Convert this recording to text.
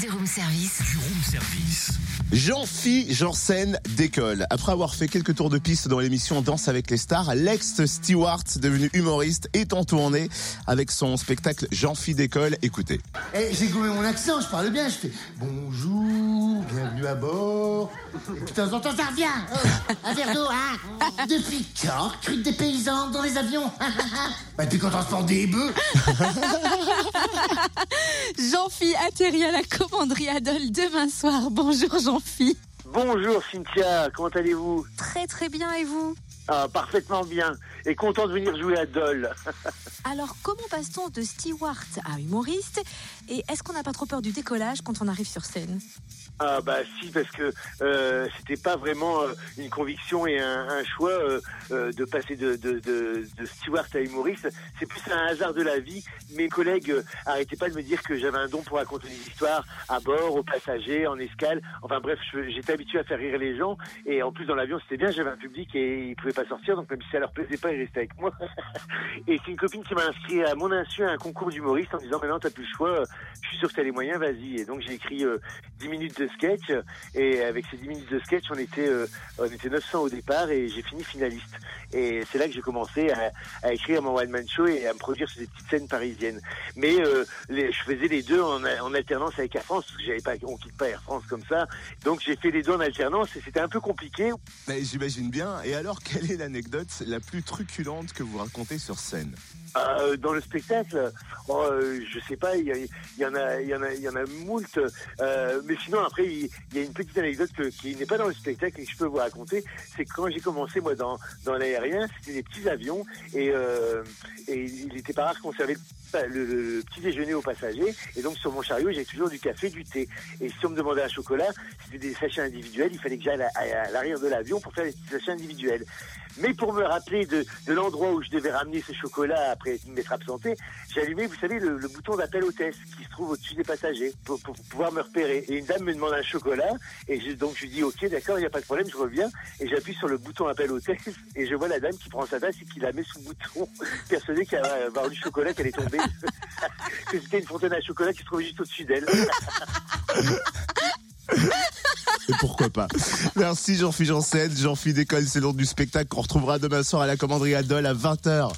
Du room service. Du room service. Jean-Phi Janssen décolle. Après avoir fait quelques tours de piste dans l'émission Danse avec les stars, l'ex-steward devenu humoriste est en tournée avec son spectacle Jean-Phi décolle. Écoutez. Eh, j'ai gommé mon accent, je parle bien, je fais bonjour, bienvenue à bord. De temps en temps, ça revient. Oh, un verre d'eau, hein Depuis quand recrute des paysans dans les avions Bah, depuis qu'on transporte des bœufs. Jean-Phi atterrit à la commanderie Adol demain soir. Bonjour Jean-Phi. Bonjour Cynthia, comment allez-vous? Très très bien et vous? Ah, Parfaitement bien et content de venir jouer à Dole. Alors comment passe-t-on de steward à humoriste et est-ce qu'on n'a pas trop peur du décollage quand on arrive sur scène? Ah bah si parce que euh, c'était pas vraiment euh, une conviction et un, un choix euh, euh de passer de, de, de, de, steward à humoriste. C'est plus un hasard de la vie. Mes collègues arrêtaient pas de me dire que j'avais un don pour raconter des histoires à bord, aux passagers, en escale. Enfin bref, j'étais habitué à faire rire les gens et en plus dans l'avion c'était bien. J'avais un public et ils pouvaient pas sortir donc même si ça leur plaisait pas, ils restaient avec moi. et c'est une copine qui m'a inscrit à mon insu à un concours d'humoriste en disant maintenant t'as plus le choix. Je suis sûr que t'as les moyens, vas-y. Et donc j'ai écrit 10 minutes de sketch et avec ces 10 minutes de sketch on était euh, on était 900 au départ et j'ai fini finaliste et c'est là que j'ai commencé à, écrire mon one man show et à me produire sur des petites scènes parisiennes mais euh, je faisais les deux en, alternance avec Air France parce que j'avais pas on quitte pas Air France comme ça donc j'ai fait les deux en alternance et c'était un peu compliqué j'imagine bien et alors quelle est l'anecdote la plus truculente que vous racontez sur scène euh, dans le spectacle, oh, euh, je sais pas, il y, en a, il y en a, il y en a moult. Euh, mais sinon après, il y, a une petite anecdote qui n'est pas dans le spectacle et que je peux vous raconter. C'est quand j'ai commencé moi dans dans l'aérien, c'était des petits avions et euh, il était pas rare qu'on servait le, petit déjeuner aux passagers. Et donc sur mon chariot, j'ai toujours du café, du thé. Et si on me demandait un chocolat, c'était des sachets individuels. Il fallait que j'aille à, l'arrière de l'avion pour faire des sachets individuels. Mais pour me rappeler de, l'endroit où je devais ramener ce chocolat après m'être absenté, j'ai vous savez, le, bouton d'appel hôtesse qui se trouve au-dessus des passagers pour, pouvoir me repérer. Et une dame me demande un chocolat et donc je lui dis ok, d'accord, il n'y a pas de problème, je reviens et j'appuie sur le bouton appel hôtesse et je vois la dame qui prend sa tasse et qui la met sous le bouton, persuadée qu'elle va avoir du chocolat qu'elle est tombée, que c'était une fontaine à chocolat qui se trouvait juste au-dessus d'elle. Et pourquoi pas. Merci Jean-Philippe Janssen. Jean-Philippe Décolle, c'est l'ordre du spectacle qu'on retrouvera demain soir à la commanderie Adol à 20h.